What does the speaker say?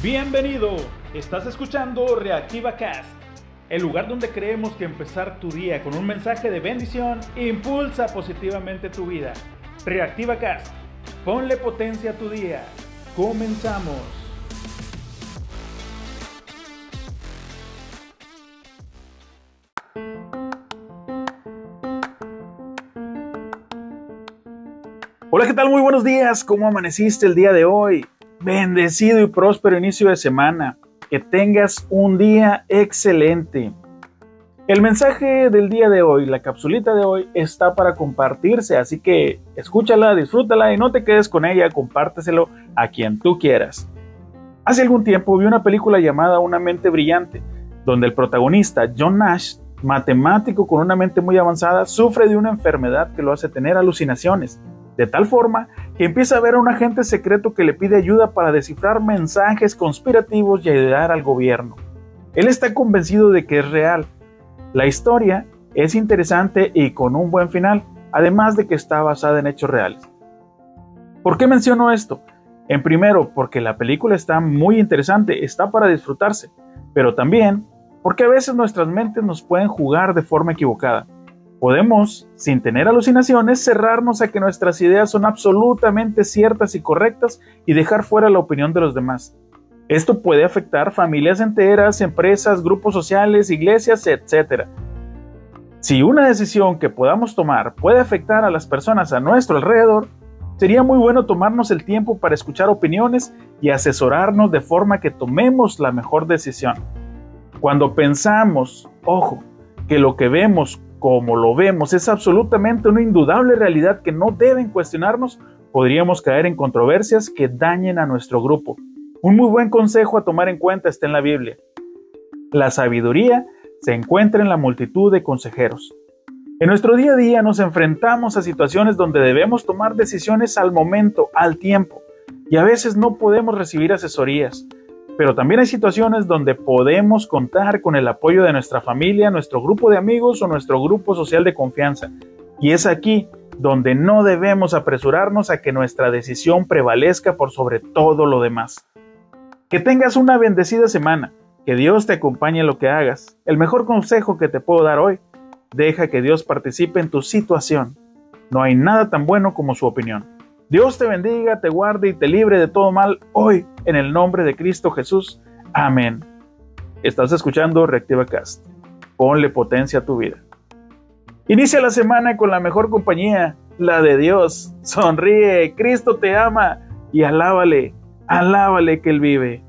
Bienvenido, estás escuchando Reactiva Cast, el lugar donde creemos que empezar tu día con un mensaje de bendición impulsa positivamente tu vida. Reactiva Cast, ponle potencia a tu día. Comenzamos. Hola, ¿qué tal? Muy buenos días. ¿Cómo amaneciste el día de hoy? Bendecido y próspero inicio de semana. Que tengas un día excelente. El mensaje del día de hoy, la capsulita de hoy, está para compartirse, así que escúchala, disfrútala y no te quedes con ella, compárteselo a quien tú quieras. Hace algún tiempo vi una película llamada Una mente brillante, donde el protagonista, John Nash, matemático con una mente muy avanzada, sufre de una enfermedad que lo hace tener alucinaciones de tal forma que empieza a ver a un agente secreto que le pide ayuda para descifrar mensajes conspirativos y ayudar al gobierno. Él está convencido de que es real. La historia es interesante y con un buen final, además de que está basada en hechos reales. ¿Por qué menciono esto? En primero, porque la película está muy interesante, está para disfrutarse, pero también porque a veces nuestras mentes nos pueden jugar de forma equivocada. Podemos, sin tener alucinaciones, cerrarnos a que nuestras ideas son absolutamente ciertas y correctas y dejar fuera la opinión de los demás. Esto puede afectar familias enteras, empresas, grupos sociales, iglesias, etc. Si una decisión que podamos tomar puede afectar a las personas a nuestro alrededor, sería muy bueno tomarnos el tiempo para escuchar opiniones y asesorarnos de forma que tomemos la mejor decisión. Cuando pensamos, ojo, que lo que vemos como lo vemos es absolutamente una indudable realidad que no deben cuestionarnos, podríamos caer en controversias que dañen a nuestro grupo. Un muy buen consejo a tomar en cuenta está en la Biblia. La sabiduría se encuentra en la multitud de consejeros. En nuestro día a día nos enfrentamos a situaciones donde debemos tomar decisiones al momento, al tiempo, y a veces no podemos recibir asesorías. Pero también hay situaciones donde podemos contar con el apoyo de nuestra familia, nuestro grupo de amigos o nuestro grupo social de confianza. Y es aquí donde no debemos apresurarnos a que nuestra decisión prevalezca por sobre todo lo demás. Que tengas una bendecida semana, que Dios te acompañe en lo que hagas. El mejor consejo que te puedo dar hoy, deja que Dios participe en tu situación. No hay nada tan bueno como su opinión. Dios te bendiga, te guarde y te libre de todo mal hoy, en el nombre de Cristo Jesús. Amén. Estás escuchando Reactiva Cast. Ponle potencia a tu vida. Inicia la semana con la mejor compañía, la de Dios. Sonríe, Cristo te ama y alábale, alábale que Él vive.